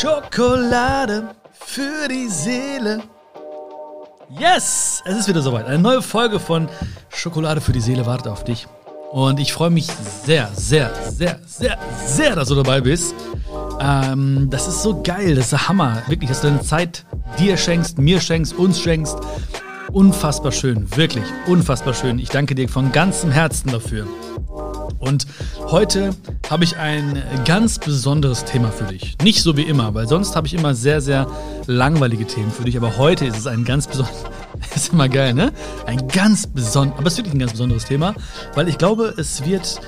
Schokolade für die Seele. Yes, es ist wieder soweit. Eine neue Folge von Schokolade für die Seele wartet auf dich. Und ich freue mich sehr, sehr, sehr, sehr, sehr, dass du dabei bist. Ähm, das ist so geil, das ist der Hammer. Wirklich, dass du deine Zeit dir schenkst, mir schenkst, uns schenkst. Unfassbar schön, wirklich unfassbar schön. Ich danke dir von ganzem Herzen dafür. Und heute habe ich ein ganz besonderes Thema für dich. Nicht so wie immer, weil sonst habe ich immer sehr, sehr langweilige Themen für dich. Aber heute ist es ein ganz besonderes. Ist immer geil, ne? Ein ganz besonderes, aber es ist wirklich ein ganz besonderes Thema, weil ich glaube, es wird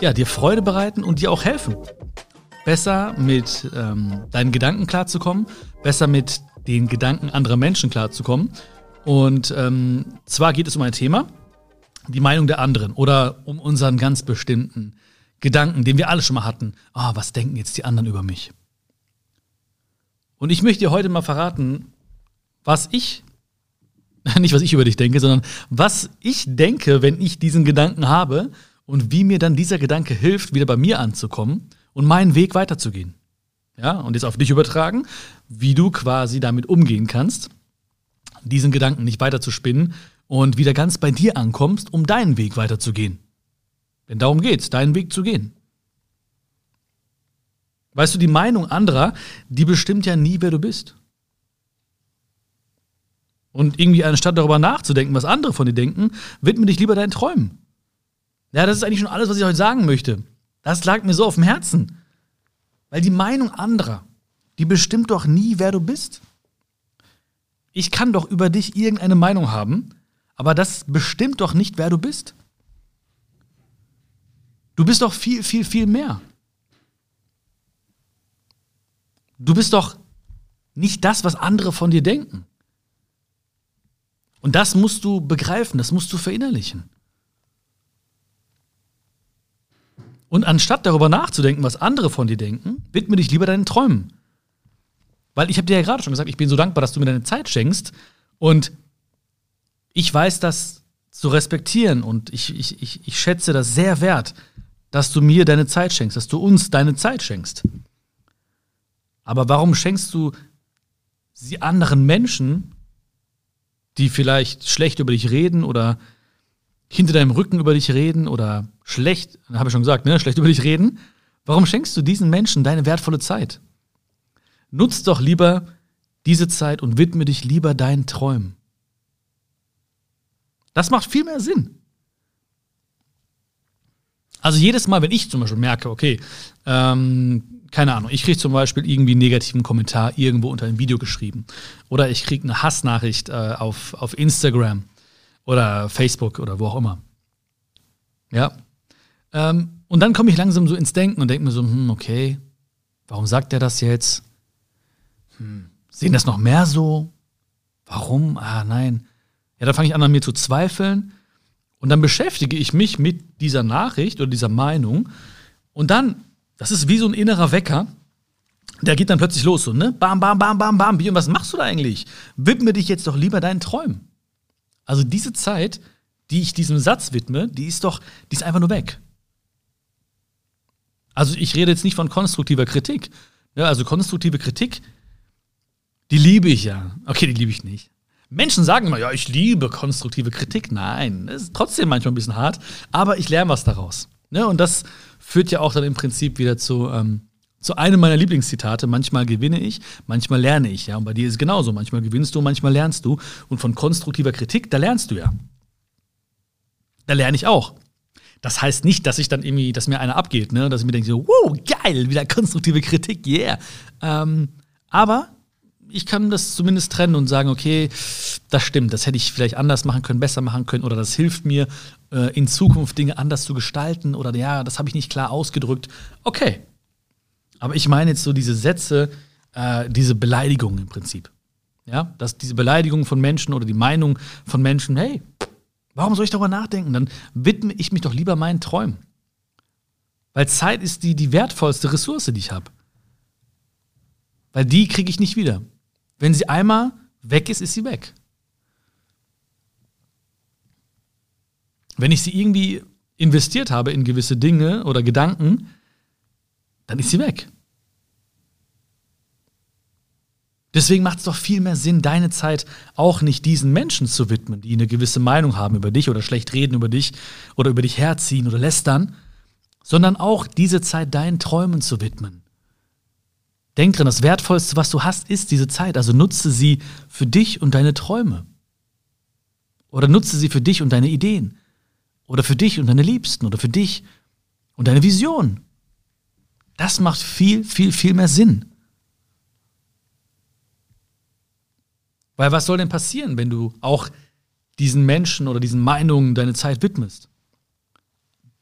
ja, dir Freude bereiten und dir auch helfen. Besser mit ähm, deinen Gedanken klarzukommen, besser mit den Gedanken anderer Menschen klarzukommen. Und ähm, zwar geht es um ein Thema, die Meinung der anderen oder um unseren ganz bestimmten Gedanken, den wir alle schon mal hatten. Ah, oh, was denken jetzt die anderen über mich? Und ich möchte dir heute mal verraten, was ich, nicht was ich über dich denke, sondern was ich denke, wenn ich diesen Gedanken habe und wie mir dann dieser Gedanke hilft, wieder bei mir anzukommen und meinen Weg weiterzugehen. Ja, und jetzt auf dich übertragen, wie du quasi damit umgehen kannst, diesen Gedanken nicht weiter zu spinnen und wieder ganz bei dir ankommst, um deinen Weg weiterzugehen. Denn darum geht's, deinen Weg zu gehen. Weißt du, die Meinung anderer, die bestimmt ja nie, wer du bist. Und irgendwie anstatt darüber nachzudenken, was andere von dir denken, widme dich lieber deinen Träumen. Ja, das ist eigentlich schon alles, was ich heute sagen möchte. Das lag mir so auf dem Herzen. Weil die Meinung anderer, die bestimmt doch nie, wer du bist. Ich kann doch über dich irgendeine Meinung haben, aber das bestimmt doch nicht, wer du bist. Du bist doch viel, viel, viel mehr. Du bist doch nicht das, was andere von dir denken. Und das musst du begreifen, das musst du verinnerlichen. Und anstatt darüber nachzudenken, was andere von dir denken, widme dich lieber deinen Träumen. Weil ich habe dir ja gerade schon gesagt, ich bin so dankbar, dass du mir deine Zeit schenkst. Und ich weiß das zu respektieren und ich, ich, ich, ich schätze das sehr wert, dass du mir deine Zeit schenkst, dass du uns deine Zeit schenkst. Aber warum schenkst du sie anderen Menschen, die vielleicht schlecht über dich reden oder hinter deinem Rücken über dich reden oder schlecht, habe ich schon gesagt, ne, schlecht über dich reden? Warum schenkst du diesen Menschen deine wertvolle Zeit? Nutz doch lieber diese Zeit und widme dich lieber deinen Träumen. Das macht viel mehr Sinn. Also jedes Mal, wenn ich zum Beispiel merke, okay, ähm, keine Ahnung, ich kriege zum Beispiel irgendwie einen negativen Kommentar irgendwo unter einem Video geschrieben oder ich kriege eine Hassnachricht äh, auf, auf Instagram oder Facebook oder wo auch immer. Ja. Ähm, und dann komme ich langsam so ins Denken und denke mir so, hm, okay, warum sagt er das jetzt? Hm, sehen das noch mehr so? Warum? Ah, nein. Ja, dann fange ich an, an mir zu zweifeln. Und dann beschäftige ich mich mit dieser Nachricht oder dieser Meinung. Und dann, das ist wie so ein innerer Wecker, der geht dann plötzlich los, so, ne? Bam, bam, bam, bam, bam. Und was machst du da eigentlich? Widme dich jetzt doch lieber deinen Träumen. Also diese Zeit, die ich diesem Satz widme, die ist doch, die ist einfach nur weg. Also ich rede jetzt nicht von konstruktiver Kritik. Ja, also konstruktive Kritik, die liebe ich ja. Okay, die liebe ich nicht. Menschen sagen immer, ja, ich liebe konstruktive Kritik. Nein, ist trotzdem manchmal ein bisschen hart, aber ich lerne was daraus. Ne? Und das führt ja auch dann im Prinzip wieder zu, ähm, zu einem meiner Lieblingszitate. Manchmal gewinne ich, manchmal lerne ich. Ja? Und bei dir ist es genauso. Manchmal gewinnst du, manchmal lernst du. Und von konstruktiver Kritik, da lernst du ja. Da lerne ich auch. Das heißt nicht, dass ich dann irgendwie, dass mir einer abgeht, ne? dass ich mir denke, so, wow, geil, wieder konstruktive Kritik, yeah. Ähm, aber ich kann das zumindest trennen und sagen, okay, das stimmt, das hätte ich vielleicht anders machen können, besser machen können oder das hilft mir, äh, in Zukunft Dinge anders zu gestalten oder ja, das habe ich nicht klar ausgedrückt. Okay. Aber ich meine jetzt so diese Sätze, äh, diese Beleidigungen im Prinzip. Ja, dass diese Beleidigung von Menschen oder die Meinung von Menschen, hey, warum soll ich darüber nachdenken? Dann widme ich mich doch lieber meinen Träumen. Weil Zeit ist die, die wertvollste Ressource, die ich habe. Weil die kriege ich nicht wieder. Wenn sie einmal weg ist, ist sie weg. Wenn ich sie irgendwie investiert habe in gewisse Dinge oder Gedanken, dann ist sie weg. Deswegen macht es doch viel mehr Sinn, deine Zeit auch nicht diesen Menschen zu widmen, die eine gewisse Meinung haben über dich oder schlecht reden über dich oder über dich herziehen oder lästern, sondern auch diese Zeit deinen Träumen zu widmen. Denk dran, das Wertvollste, was du hast, ist diese Zeit. Also nutze sie für dich und deine Träume. Oder nutze sie für dich und deine Ideen. Oder für dich und deine Liebsten. Oder für dich und deine Vision. Das macht viel, viel, viel mehr Sinn. Weil was soll denn passieren, wenn du auch diesen Menschen oder diesen Meinungen deine Zeit widmest?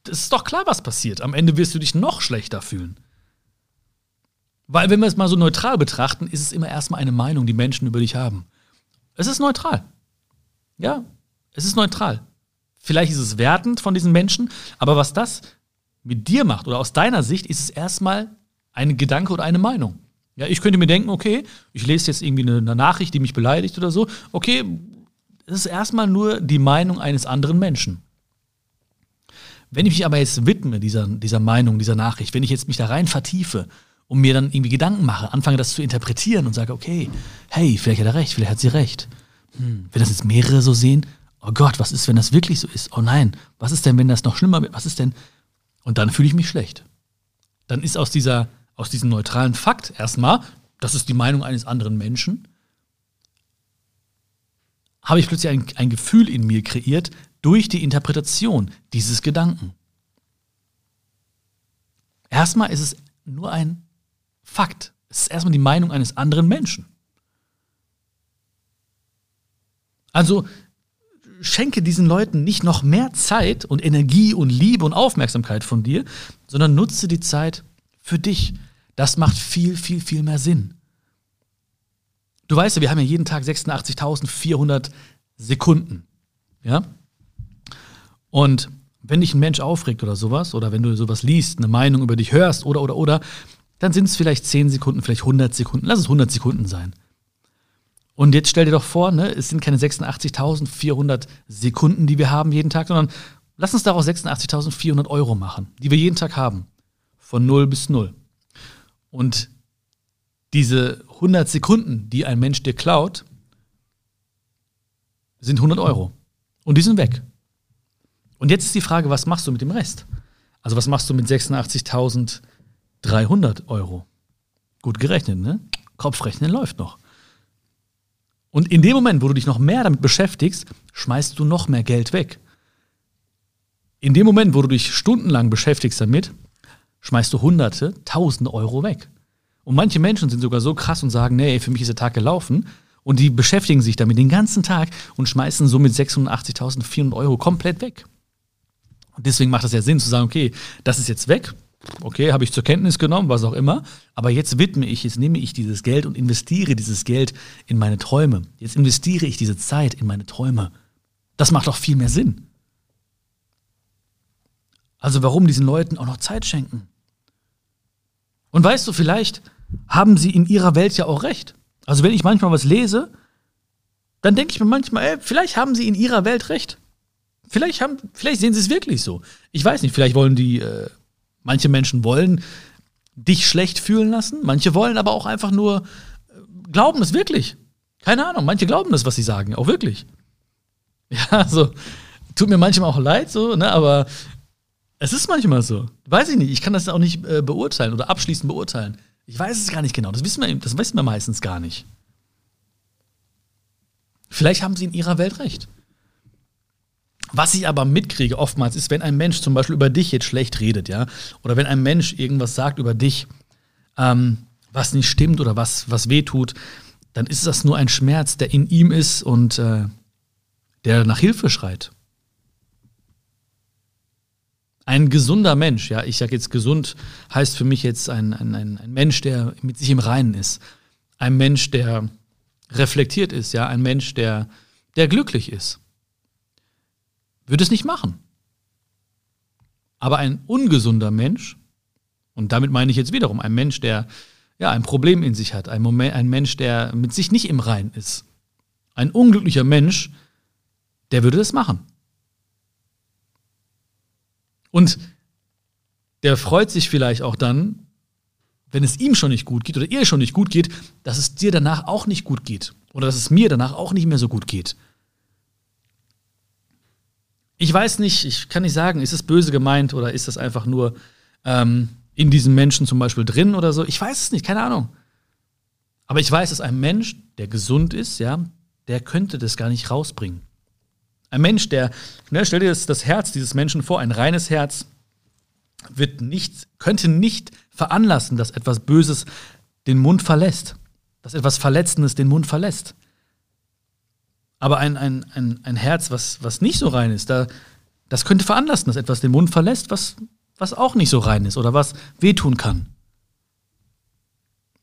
Das ist doch klar, was passiert. Am Ende wirst du dich noch schlechter fühlen. Weil, wenn wir es mal so neutral betrachten, ist es immer erstmal eine Meinung, die Menschen über dich haben. Es ist neutral. Ja, es ist neutral. Vielleicht ist es wertend von diesen Menschen, aber was das mit dir macht oder aus deiner Sicht, ist es erstmal ein Gedanke oder eine Meinung. Ja, ich könnte mir denken, okay, ich lese jetzt irgendwie eine, Nachricht, die mich beleidigt oder so. Okay, es ist erstmal nur die Meinung eines anderen Menschen. Wenn ich mich aber jetzt widme dieser, dieser Meinung, dieser Nachricht, wenn ich jetzt mich da rein vertiefe und mir dann irgendwie Gedanken mache, anfange das zu interpretieren und sage, okay, hey, vielleicht hat er recht, vielleicht hat sie recht. Hm, wenn das jetzt mehrere so sehen, oh Gott, was ist, wenn das wirklich so ist? Oh nein, was ist denn, wenn das noch schlimmer wird? Was ist denn? Und dann fühle ich mich schlecht. Dann ist aus dieser aus diesem neutralen Fakt erstmal, das ist die Meinung eines anderen Menschen, habe ich plötzlich ein, ein Gefühl in mir kreiert durch die Interpretation dieses Gedanken. Erstmal ist es nur ein Fakt. Es ist erstmal die Meinung eines anderen Menschen. Also schenke diesen Leuten nicht noch mehr Zeit und Energie und Liebe und Aufmerksamkeit von dir, sondern nutze die Zeit für dich. Das macht viel, viel, viel mehr Sinn. Du weißt ja, wir haben ja jeden Tag 86.400 Sekunden. Ja? Und wenn dich ein Mensch aufregt oder sowas, oder wenn du sowas liest, eine Meinung über dich hörst, oder, oder, oder, dann sind es vielleicht 10 Sekunden, vielleicht 100 Sekunden. Lass es 100 Sekunden sein. Und jetzt stell dir doch vor, ne, es sind keine 86.400 Sekunden, die wir haben jeden Tag, sondern lass uns daraus 86.400 Euro machen, die wir jeden Tag haben. Von 0 bis 0. Und diese 100 Sekunden, die ein Mensch dir klaut, sind 100 Euro. Und die sind weg. Und jetzt ist die Frage, was machst du mit dem Rest? Also was machst du mit 86.300 Euro? Gut gerechnet, ne? Kopfrechnen läuft noch. Und in dem Moment, wo du dich noch mehr damit beschäftigst, schmeißt du noch mehr Geld weg. In dem Moment, wo du dich stundenlang beschäftigst damit, schmeißt du Hunderte, Tausende Euro weg. Und manche Menschen sind sogar so krass und sagen, nee, für mich ist der Tag gelaufen. Und die beschäftigen sich damit den ganzen Tag und schmeißen somit 86.400 Euro komplett weg. Und deswegen macht es ja Sinn zu sagen, okay, das ist jetzt weg. Okay, habe ich zur Kenntnis genommen, was auch immer. Aber jetzt widme ich, jetzt nehme ich dieses Geld und investiere dieses Geld in meine Träume. Jetzt investiere ich diese Zeit in meine Träume. Das macht doch viel mehr Sinn. Also warum diesen Leuten auch noch Zeit schenken? Und weißt du, vielleicht haben sie in ihrer Welt ja auch recht. Also wenn ich manchmal was lese, dann denke ich mir manchmal, ey, vielleicht haben sie in ihrer Welt recht. Vielleicht, haben, vielleicht sehen sie es wirklich so. Ich weiß nicht, vielleicht wollen die, äh, manche Menschen wollen dich schlecht fühlen lassen, manche wollen aber auch einfach nur äh, glauben es wirklich. Keine Ahnung, manche glauben das, was sie sagen, auch wirklich. Ja, so, tut mir manchmal auch leid, so, ne, aber es ist manchmal so. Weiß ich nicht. Ich kann das auch nicht äh, beurteilen oder abschließend beurteilen. Ich weiß es gar nicht genau. Das wissen wir, das wissen wir meistens gar nicht. Vielleicht haben sie in ihrer Welt recht. Was ich aber mitkriege oftmals ist, wenn ein Mensch zum Beispiel über dich jetzt schlecht redet, ja, oder wenn ein Mensch irgendwas sagt über dich, ähm, was nicht stimmt oder was, was weh tut, dann ist das nur ein Schmerz, der in ihm ist und äh, der nach Hilfe schreit. Ein gesunder Mensch, ja, ich sage jetzt gesund, heißt für mich jetzt ein, ein, ein, Mensch, der mit sich im Reinen ist. Ein Mensch, der reflektiert ist, ja, ein Mensch, der, der glücklich ist. Würde es nicht machen. Aber ein ungesunder Mensch, und damit meine ich jetzt wiederum ein Mensch, der ja ein Problem in sich hat, ein, Moment, ein Mensch, der mit sich nicht im Reinen ist, ein unglücklicher Mensch, der würde das machen. Und der freut sich vielleicht auch dann, wenn es ihm schon nicht gut geht oder ihr schon nicht gut geht, dass es dir danach auch nicht gut geht. Oder dass es mir danach auch nicht mehr so gut geht. Ich weiß nicht, ich kann nicht sagen, ist es böse gemeint oder ist das einfach nur ähm, in diesem Menschen zum Beispiel drin oder so. Ich weiß es nicht, keine Ahnung. Aber ich weiß, dass ein Mensch, der gesund ist, ja, der könnte das gar nicht rausbringen. Ein Mensch, der, ne, stell dir das, das Herz dieses Menschen vor, ein reines Herz, wird nicht, könnte nicht veranlassen, dass etwas Böses den Mund verlässt, dass etwas Verletzendes den Mund verlässt. Aber ein, ein, ein, ein Herz, was, was nicht so rein ist, da, das könnte veranlassen, dass etwas den Mund verlässt, was, was auch nicht so rein ist oder was wehtun kann.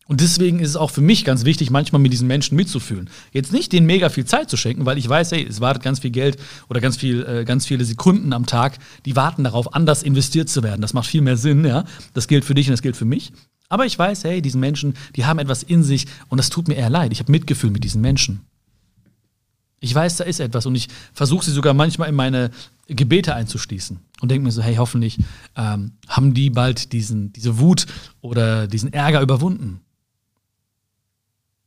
Und deswegen ist es auch für mich ganz wichtig, manchmal mit diesen Menschen mitzufühlen. Jetzt nicht denen mega viel Zeit zu schenken, weil ich weiß, hey, es wartet ganz viel Geld oder ganz, viel, äh, ganz viele Sekunden am Tag, die warten darauf, anders investiert zu werden. Das macht viel mehr Sinn, ja. Das gilt für dich und das gilt für mich. Aber ich weiß, hey, diesen Menschen, die haben etwas in sich und das tut mir eher leid. Ich habe Mitgefühl mit diesen Menschen. Ich weiß, da ist etwas und ich versuche sie sogar manchmal in meine Gebete einzuschließen und denke mir so, hey, hoffentlich ähm, haben die bald diesen, diese Wut oder diesen Ärger überwunden.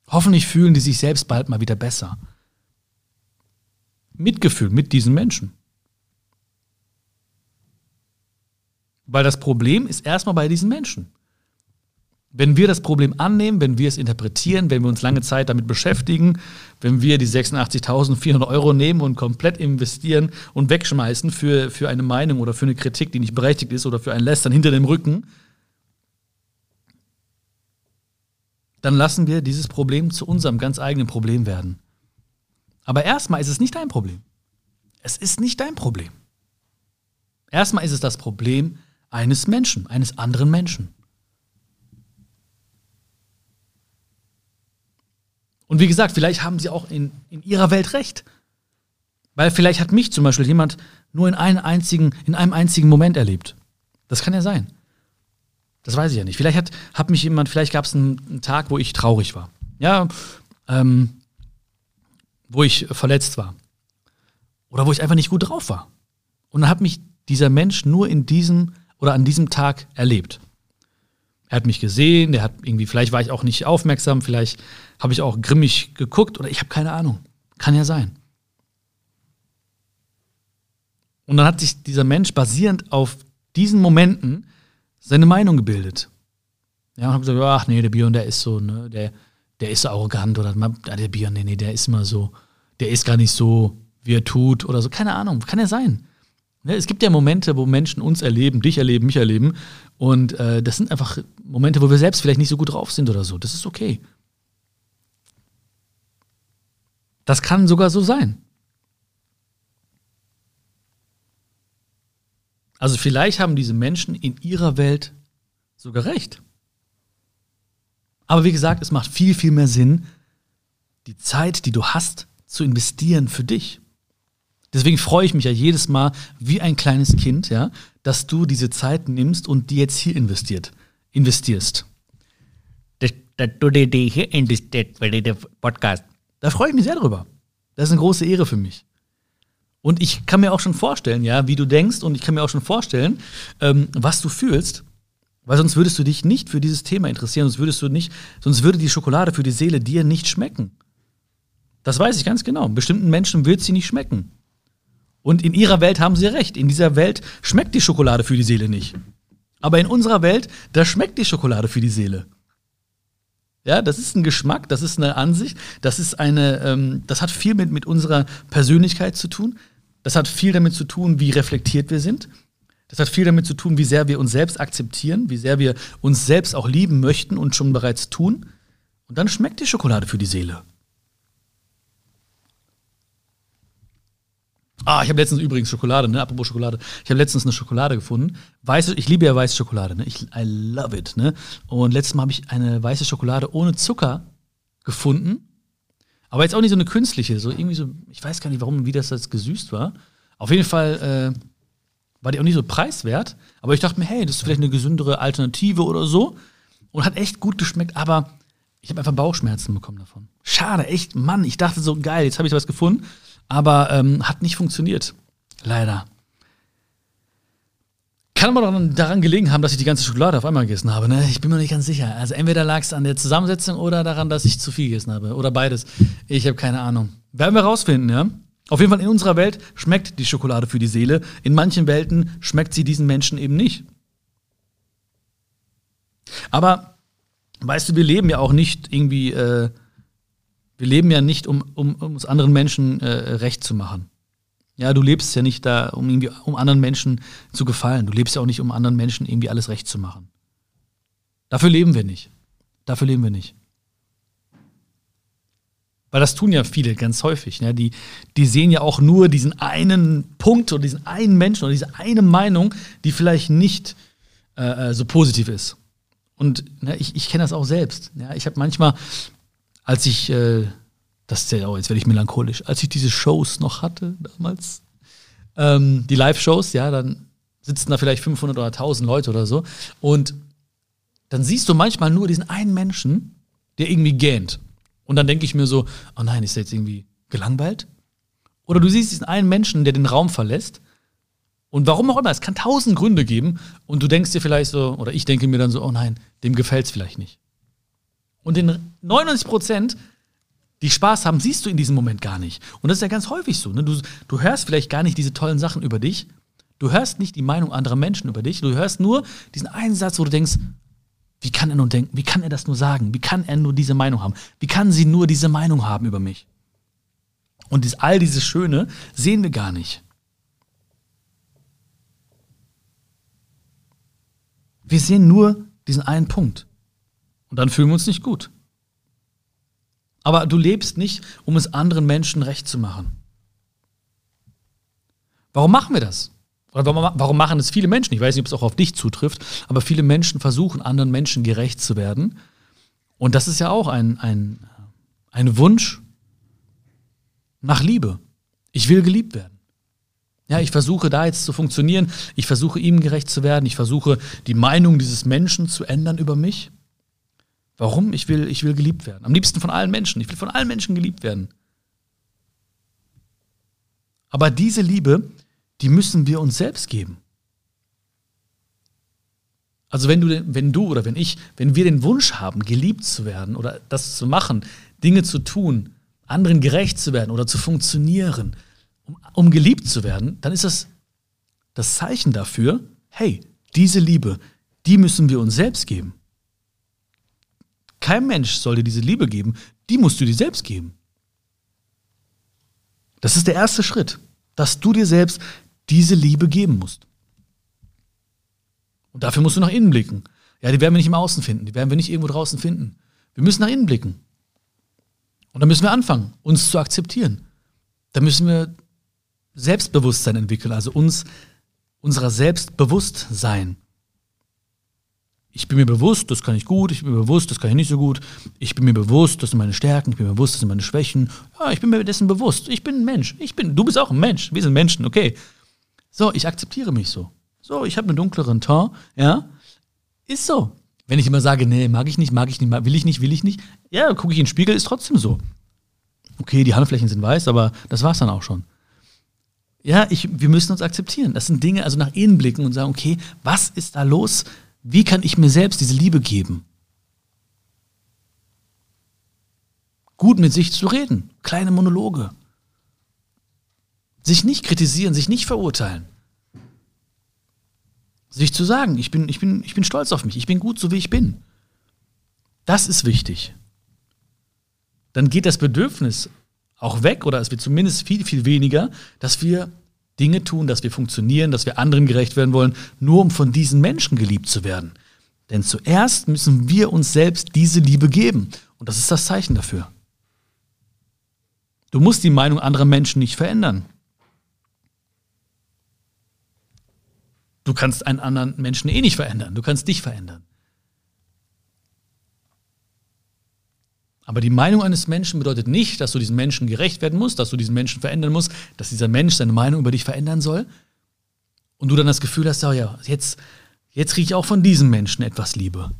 Hoffentlich fühlen die sich selbst bald mal wieder besser. Mitgefühl mit diesen Menschen. Weil das Problem ist erstmal bei diesen Menschen. Wenn wir das Problem annehmen, wenn wir es interpretieren, wenn wir uns lange Zeit damit beschäftigen, wenn wir die 86.400 Euro nehmen und komplett investieren und wegschmeißen für, für eine Meinung oder für eine Kritik, die nicht berechtigt ist oder für ein Lästern hinter dem Rücken, dann lassen wir dieses Problem zu unserem ganz eigenen Problem werden. Aber erstmal ist es nicht dein Problem. Es ist nicht dein Problem. Erstmal ist es das Problem eines Menschen, eines anderen Menschen. Und wie gesagt, vielleicht haben sie auch in, in ihrer Welt recht. Weil vielleicht hat mich zum Beispiel jemand nur in einem einzigen, in einem einzigen Moment erlebt. Das kann ja sein. Das weiß ich ja nicht. Vielleicht hat, hat mich jemand, vielleicht gab es einen, einen, Tag, wo ich traurig war. Ja, ähm, wo ich verletzt war. Oder wo ich einfach nicht gut drauf war. Und dann hat mich dieser Mensch nur in diesem oder an diesem Tag erlebt. Er hat mich gesehen, der hat irgendwie, vielleicht war ich auch nicht aufmerksam, vielleicht habe ich auch grimmig geguckt oder ich habe keine Ahnung. Kann ja sein. Und dann hat sich dieser Mensch basierend auf diesen Momenten seine Meinung gebildet. Ja, und hat gesagt, ach nee, der Björn, der ist so, ne, der, der ist so arrogant oder der Björn, nee, nee, der ist immer so, der ist gar nicht so, wie er tut oder so. Keine Ahnung, kann ja sein. Es gibt ja Momente, wo Menschen uns erleben, dich erleben, mich erleben. Und äh, das sind einfach Momente, wo wir selbst vielleicht nicht so gut drauf sind oder so. Das ist okay. Das kann sogar so sein. Also vielleicht haben diese Menschen in ihrer Welt sogar recht. Aber wie gesagt, es macht viel, viel mehr Sinn, die Zeit, die du hast, zu investieren für dich. Deswegen freue ich mich ja jedes Mal wie ein kleines Kind, ja, dass du diese Zeit nimmst und die jetzt hier investiert, investierst. Dass du die hier investiert bei dem Podcast. Da freue ich mich sehr drüber. Das ist eine große Ehre für mich. Und ich kann mir auch schon vorstellen, ja, wie du denkst, und ich kann mir auch schon vorstellen, ähm, was du fühlst. Weil sonst würdest du dich nicht für dieses Thema interessieren, sonst würdest du nicht, sonst würde die Schokolade für die Seele dir nicht schmecken. Das weiß ich ganz genau. Bestimmten Menschen wird sie nicht schmecken. Und in ihrer Welt haben sie recht. In dieser Welt schmeckt die Schokolade für die Seele nicht. Aber in unserer Welt, da schmeckt die Schokolade für die Seele. Ja, das ist ein Geschmack, das ist eine Ansicht, das ist eine, ähm, das hat viel mit, mit unserer Persönlichkeit zu tun. Das hat viel damit zu tun, wie reflektiert wir sind. Das hat viel damit zu tun, wie sehr wir uns selbst akzeptieren, wie sehr wir uns selbst auch lieben möchten und schon bereits tun. Und dann schmeckt die Schokolade für die Seele. Ah, ich habe letztens übrigens Schokolade, ne? Apropos Schokolade. Ich habe letztens eine Schokolade gefunden. Weiße, ich liebe ja weiße Schokolade, ne? Ich, I love it, ne? Und letztes Mal habe ich eine weiße Schokolade ohne Zucker gefunden. Aber jetzt auch nicht so eine künstliche, so irgendwie so, ich weiß gar nicht, warum, wie das jetzt gesüßt war. Auf jeden Fall äh, war die auch nicht so preiswert. Aber ich dachte mir, hey, das ist vielleicht eine gesündere Alternative oder so. Und hat echt gut geschmeckt, aber ich habe einfach Bauchschmerzen bekommen davon. Schade, echt, Mann, ich dachte so, geil, jetzt habe ich was gefunden. Aber ähm, hat nicht funktioniert. Leider. kann aber daran gelegen haben, dass ich die ganze Schokolade auf einmal gegessen habe. Ne? Ich bin mir nicht ganz sicher. Also entweder lag es an der Zusammensetzung oder daran, dass ich zu viel gegessen habe. Oder beides. Ich habe keine Ahnung. Werden wir rausfinden, ja? Auf jeden Fall in unserer Welt schmeckt die Schokolade für die Seele. In manchen Welten schmeckt sie diesen Menschen eben nicht. Aber weißt du, wir leben ja auch nicht irgendwie, äh, wir leben ja nicht, um, um, um es anderen Menschen äh, recht zu machen. Ja, du lebst ja nicht da, um irgendwie, um anderen Menschen zu gefallen. Du lebst ja auch nicht, um anderen Menschen irgendwie alles recht zu machen. Dafür leben wir nicht. Dafür leben wir nicht. Weil das tun ja viele ganz häufig. Ne? Die, die sehen ja auch nur diesen einen Punkt oder diesen einen Menschen oder diese eine Meinung, die vielleicht nicht äh, äh so positiv ist. Und ne, ich, ich kenne das auch selbst. Ja? Ich habe manchmal, als ich äh, das ist ja, oh, jetzt werde ich melancholisch. Als ich diese Shows noch hatte damals, ähm, die Live-Shows, ja, dann sitzen da vielleicht 500 oder 1000 Leute oder so. Und dann siehst du manchmal nur diesen einen Menschen, der irgendwie gähnt. Und dann denke ich mir so, oh nein, ist der jetzt irgendwie gelangweilt? Oder du siehst diesen einen Menschen, der den Raum verlässt. Und warum auch immer, es kann tausend Gründe geben. Und du denkst dir vielleicht so, oder ich denke mir dann so, oh nein, dem gefällt es vielleicht nicht. Und den 99 Prozent die Spaß haben, siehst du in diesem Moment gar nicht. Und das ist ja ganz häufig so. Ne? Du, du hörst vielleicht gar nicht diese tollen Sachen über dich. Du hörst nicht die Meinung anderer Menschen über dich. Du hörst nur diesen einen Satz, wo du denkst, wie kann er nur denken? Wie kann er das nur sagen? Wie kann er nur diese Meinung haben? Wie kann sie nur diese Meinung haben über mich? Und dies, all dieses Schöne sehen wir gar nicht. Wir sehen nur diesen einen Punkt. Und dann fühlen wir uns nicht gut. Aber du lebst nicht, um es anderen Menschen recht zu machen. Warum machen wir das? Warum, machen es viele Menschen? Ich weiß nicht, ob es auch auf dich zutrifft, aber viele Menschen versuchen, anderen Menschen gerecht zu werden. Und das ist ja auch ein, ein, ein Wunsch nach Liebe. Ich will geliebt werden. Ja, ich versuche da jetzt zu funktionieren. Ich versuche ihm gerecht zu werden. Ich versuche die Meinung dieses Menschen zu ändern über mich. Warum? Ich will, ich will geliebt werden. Am liebsten von allen Menschen. Ich will von allen Menschen geliebt werden. Aber diese Liebe, die müssen wir uns selbst geben. Also wenn du, wenn du oder wenn ich, wenn wir den Wunsch haben, geliebt zu werden oder das zu machen, Dinge zu tun, anderen gerecht zu werden oder zu funktionieren, um, um geliebt zu werden, dann ist das das Zeichen dafür, hey, diese Liebe, die müssen wir uns selbst geben. Kein Mensch soll dir diese Liebe geben, die musst du dir selbst geben. Das ist der erste Schritt, dass du dir selbst diese Liebe geben musst. Und dafür musst du nach innen blicken. Ja, die werden wir nicht im Außen finden, die werden wir nicht irgendwo draußen finden. Wir müssen nach innen blicken. Und dann müssen wir anfangen, uns zu akzeptieren. Da müssen wir Selbstbewusstsein entwickeln, also uns unserer selbst bewusst sein ich bin mir bewusst, das kann ich gut, ich bin mir bewusst, das kann ich nicht so gut, ich bin mir bewusst, das sind meine Stärken, ich bin mir bewusst, das sind meine Schwächen. Ja, ich bin mir dessen bewusst. Ich bin ein Mensch. Ich bin, du bist auch ein Mensch. Wir sind Menschen, okay. So, ich akzeptiere mich so. So, ich habe einen dunkleren Ton, ja. Ist so. Wenn ich immer sage, nee, mag ich nicht, mag ich nicht, will ich nicht, will ich nicht, ja, gucke ich in den Spiegel, ist trotzdem so. Okay, die Handflächen sind weiß, aber das war's dann auch schon. Ja, ich, wir müssen uns akzeptieren. Das sind Dinge, also nach innen blicken und sagen, okay, was ist da los? Wie kann ich mir selbst diese Liebe geben? Gut mit sich zu reden, kleine Monologe. Sich nicht kritisieren, sich nicht verurteilen. Sich zu sagen, ich bin, ich bin, ich bin stolz auf mich, ich bin gut so wie ich bin. Das ist wichtig. Dann geht das Bedürfnis auch weg oder es wird zumindest viel, viel weniger, dass wir Dinge tun, dass wir funktionieren, dass wir anderen gerecht werden wollen, nur um von diesen Menschen geliebt zu werden. Denn zuerst müssen wir uns selbst diese Liebe geben. Und das ist das Zeichen dafür. Du musst die Meinung anderer Menschen nicht verändern. Du kannst einen anderen Menschen eh nicht verändern. Du kannst dich verändern. Aber die Meinung eines Menschen bedeutet nicht, dass du diesem Menschen gerecht werden musst, dass du diesen Menschen verändern musst, dass dieser Mensch seine Meinung über dich verändern soll. Und du dann das Gefühl hast, oh ja, jetzt, jetzt kriege ich auch von diesem Menschen etwas Liebe.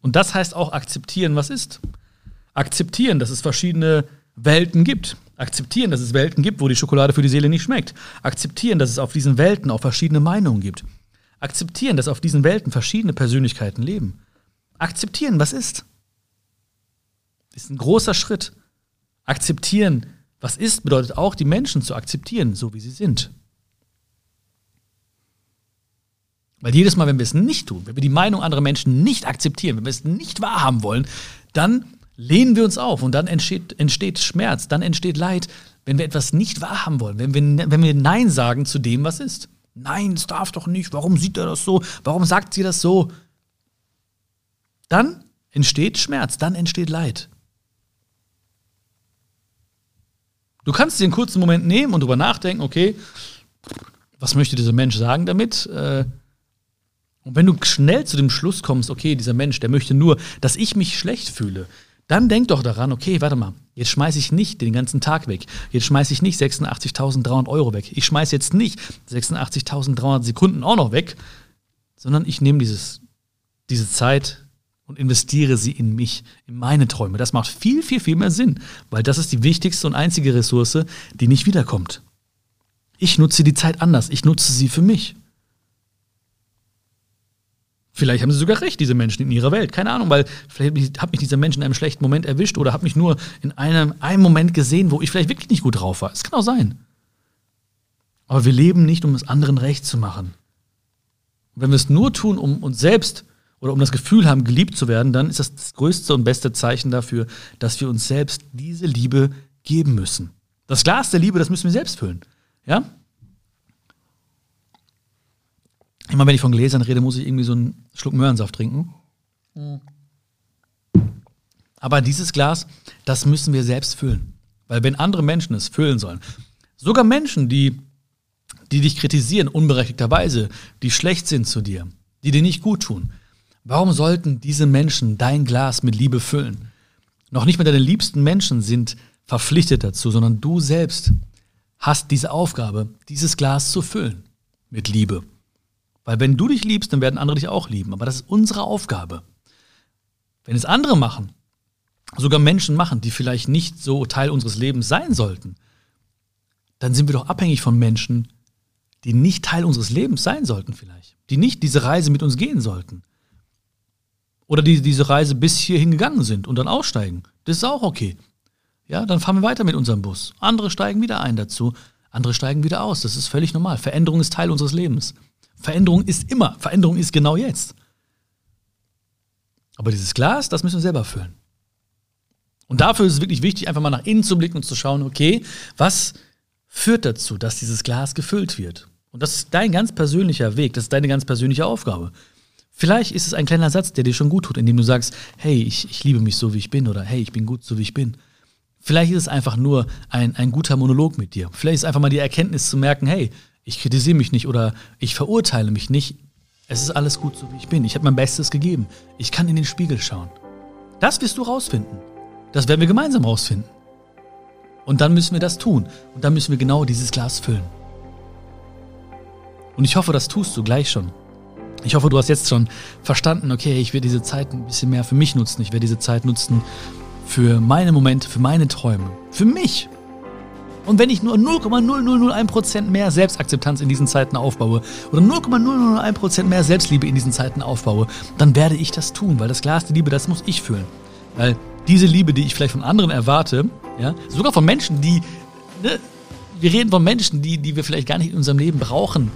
Und das heißt auch akzeptieren, was ist. Akzeptieren, dass es verschiedene Welten gibt. Akzeptieren, dass es Welten gibt, wo die Schokolade für die Seele nicht schmeckt. Akzeptieren, dass es auf diesen Welten auch verschiedene Meinungen gibt. Akzeptieren, dass auf diesen Welten verschiedene Persönlichkeiten leben. Akzeptieren, was ist. Ist ein großer Schritt. Akzeptieren, was ist, bedeutet auch, die Menschen zu akzeptieren, so wie sie sind. Weil jedes Mal, wenn wir es nicht tun, wenn wir die Meinung anderer Menschen nicht akzeptieren, wenn wir es nicht wahrhaben wollen, dann lehnen wir uns auf und dann entsteht, entsteht Schmerz, dann entsteht Leid, wenn wir etwas nicht wahrhaben wollen, wenn wir, wenn wir Nein sagen zu dem, was ist. Nein, es darf doch nicht, warum sieht er das so, warum sagt sie das so? Dann entsteht Schmerz, dann entsteht Leid. Du kannst dir einen kurzen Moment nehmen und drüber nachdenken, okay, was möchte dieser Mensch sagen damit? Äh, und wenn du schnell zu dem Schluss kommst, okay, dieser Mensch, der möchte nur, dass ich mich schlecht fühle, dann denk doch daran, okay, warte mal, jetzt schmeiße ich nicht den ganzen Tag weg. Jetzt schmeiße ich nicht 86.300 Euro weg. Ich schmeiße jetzt nicht 86.300 Sekunden auch noch weg, sondern ich nehme dieses, diese Zeit und investiere sie in mich, in meine Träume. Das macht viel, viel, viel mehr Sinn, weil das ist die wichtigste und einzige Ressource, die nicht wiederkommt. Ich nutze die Zeit anders. Ich nutze sie für mich. Vielleicht haben sie sogar recht, diese Menschen in ihrer Welt. Keine Ahnung, weil vielleicht hat mich dieser Mensch in einem schlechten Moment erwischt oder hat mich nur in einem, einem Moment gesehen, wo ich vielleicht wirklich nicht gut drauf war. Es kann auch sein. Aber wir leben nicht, um es anderen recht zu machen. Wenn wir es nur tun, um uns selbst oder um das Gefühl haben, geliebt zu werden, dann ist das das größte und beste Zeichen dafür, dass wir uns selbst diese Liebe geben müssen. Das Glas der Liebe, das müssen wir selbst füllen. Ja? Immer wenn ich von Gläsern rede, muss ich irgendwie so einen Schluck Möhrensaft trinken. Aber dieses Glas, das müssen wir selbst füllen. Weil wenn andere Menschen es füllen sollen, sogar Menschen, die, die dich kritisieren, unberechtigterweise, die schlecht sind zu dir, die dir nicht gut tun, warum sollten diese Menschen dein Glas mit Liebe füllen? Noch nicht mal deine liebsten Menschen sind verpflichtet dazu, sondern du selbst hast diese Aufgabe, dieses Glas zu füllen mit Liebe. Weil wenn du dich liebst, dann werden andere dich auch lieben. Aber das ist unsere Aufgabe. Wenn es andere machen, sogar Menschen machen, die vielleicht nicht so Teil unseres Lebens sein sollten, dann sind wir doch abhängig von Menschen, die nicht Teil unseres Lebens sein sollten vielleicht. Die nicht diese Reise mit uns gehen sollten. Oder die diese Reise bis hierhin gegangen sind und dann aussteigen. Das ist auch okay. Ja, dann fahren wir weiter mit unserem Bus. Andere steigen wieder ein dazu, andere steigen wieder aus. Das ist völlig normal. Veränderung ist Teil unseres Lebens. Veränderung ist immer. Veränderung ist genau jetzt. Aber dieses Glas, das müssen wir selber füllen. Und dafür ist es wirklich wichtig, einfach mal nach innen zu blicken und zu schauen, okay, was führt dazu, dass dieses Glas gefüllt wird? Und das ist dein ganz persönlicher Weg, das ist deine ganz persönliche Aufgabe. Vielleicht ist es ein kleiner Satz, der dir schon gut tut, indem du sagst, hey, ich, ich liebe mich so, wie ich bin, oder hey, ich bin gut so, wie ich bin. Vielleicht ist es einfach nur ein, ein guter Monolog mit dir. Vielleicht ist einfach mal die Erkenntnis zu merken, hey, ich kritisiere mich nicht oder ich verurteile mich nicht. Es ist alles gut, so wie ich bin. Ich habe mein Bestes gegeben. Ich kann in den Spiegel schauen. Das wirst du rausfinden. Das werden wir gemeinsam rausfinden. Und dann müssen wir das tun. Und dann müssen wir genau dieses Glas füllen. Und ich hoffe, das tust du gleich schon. Ich hoffe, du hast jetzt schon verstanden, okay, ich werde diese Zeit ein bisschen mehr für mich nutzen. Ich werde diese Zeit nutzen für meine Momente, für meine Träume. Für mich. Und wenn ich nur 0,0001% mehr Selbstakzeptanz in diesen Zeiten aufbaue oder 0,001% mehr Selbstliebe in diesen Zeiten aufbaue, dann werde ich das tun, weil das Glas der Liebe, das muss ich füllen. Weil diese Liebe, die ich vielleicht von anderen erwarte, ja, sogar von Menschen, die, ne, wir reden von Menschen, die, die wir vielleicht gar nicht in unserem Leben brauchen.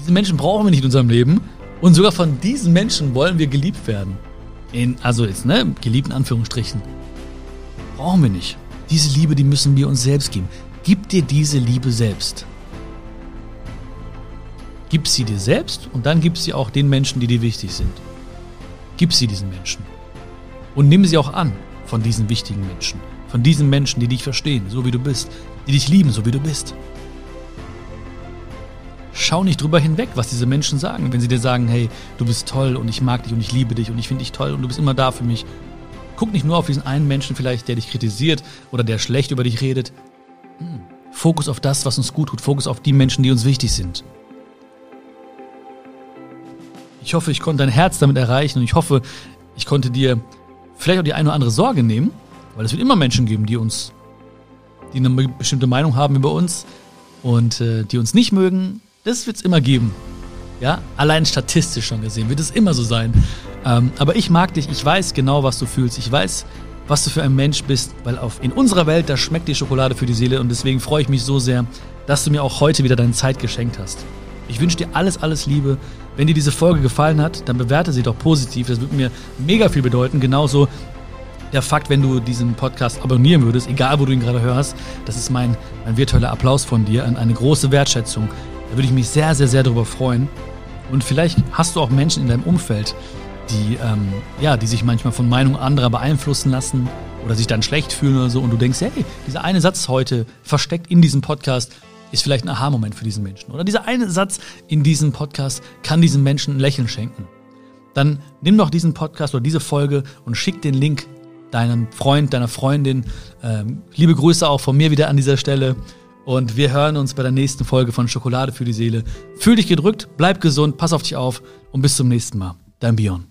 Diese Menschen brauchen wir nicht in unserem Leben. Und sogar von diesen Menschen wollen wir geliebt werden. In, also jetzt, ne, geliebt in Anführungsstrichen. Brauchen wir nicht. Diese Liebe, die müssen wir uns selbst geben. Gib dir diese Liebe selbst. Gib sie dir selbst und dann gib sie auch den Menschen, die dir wichtig sind. Gib sie diesen Menschen. Und nimm sie auch an von diesen wichtigen Menschen. Von diesen Menschen, die dich verstehen, so wie du bist. Die dich lieben, so wie du bist. Schau nicht drüber hinweg, was diese Menschen sagen. Wenn sie dir sagen, hey, du bist toll und ich mag dich und ich liebe dich und ich finde dich toll und du bist immer da für mich Guck nicht nur auf diesen einen Menschen vielleicht, der dich kritisiert oder der schlecht über dich redet. Hm. Fokus auf das, was uns gut tut. Fokus auf die Menschen, die uns wichtig sind. Ich hoffe, ich konnte dein Herz damit erreichen und ich hoffe, ich konnte dir vielleicht auch die eine oder andere Sorge nehmen, weil es wird immer Menschen geben, die uns die eine bestimmte Meinung haben über uns und äh, die uns nicht mögen. Das wird es immer geben. Ja, allein statistisch schon gesehen wird es immer so sein. Ähm, aber ich mag dich, ich weiß genau, was du fühlst. Ich weiß, was du für ein Mensch bist, weil auf, in unserer Welt, da schmeckt die Schokolade für die Seele und deswegen freue ich mich so sehr, dass du mir auch heute wieder deine Zeit geschenkt hast. Ich wünsche dir alles, alles Liebe. Wenn dir diese Folge gefallen hat, dann bewerte sie doch positiv. Das würde mir mega viel bedeuten. Genauso der Fakt, wenn du diesen Podcast abonnieren würdest, egal wo du ihn gerade hörst, das ist mein, mein virtueller Applaus von dir, eine große Wertschätzung. Da würde ich mich sehr, sehr, sehr darüber freuen. Und vielleicht hast du auch Menschen in deinem Umfeld, die, ähm, ja, die sich manchmal von Meinungen anderer beeinflussen lassen oder sich dann schlecht fühlen oder so und du denkst, hey, dieser eine Satz heute versteckt in diesem Podcast ist vielleicht ein Aha-Moment für diesen Menschen. Oder dieser eine Satz in diesem Podcast kann diesem Menschen ein Lächeln schenken. Dann nimm doch diesen Podcast oder diese Folge und schick den Link deinem Freund, deiner Freundin. Ähm, liebe Grüße auch von mir wieder an dieser Stelle. Und wir hören uns bei der nächsten Folge von Schokolade für die Seele. Fühl dich gedrückt, bleib gesund, pass auf dich auf und bis zum nächsten Mal. Dein Bion.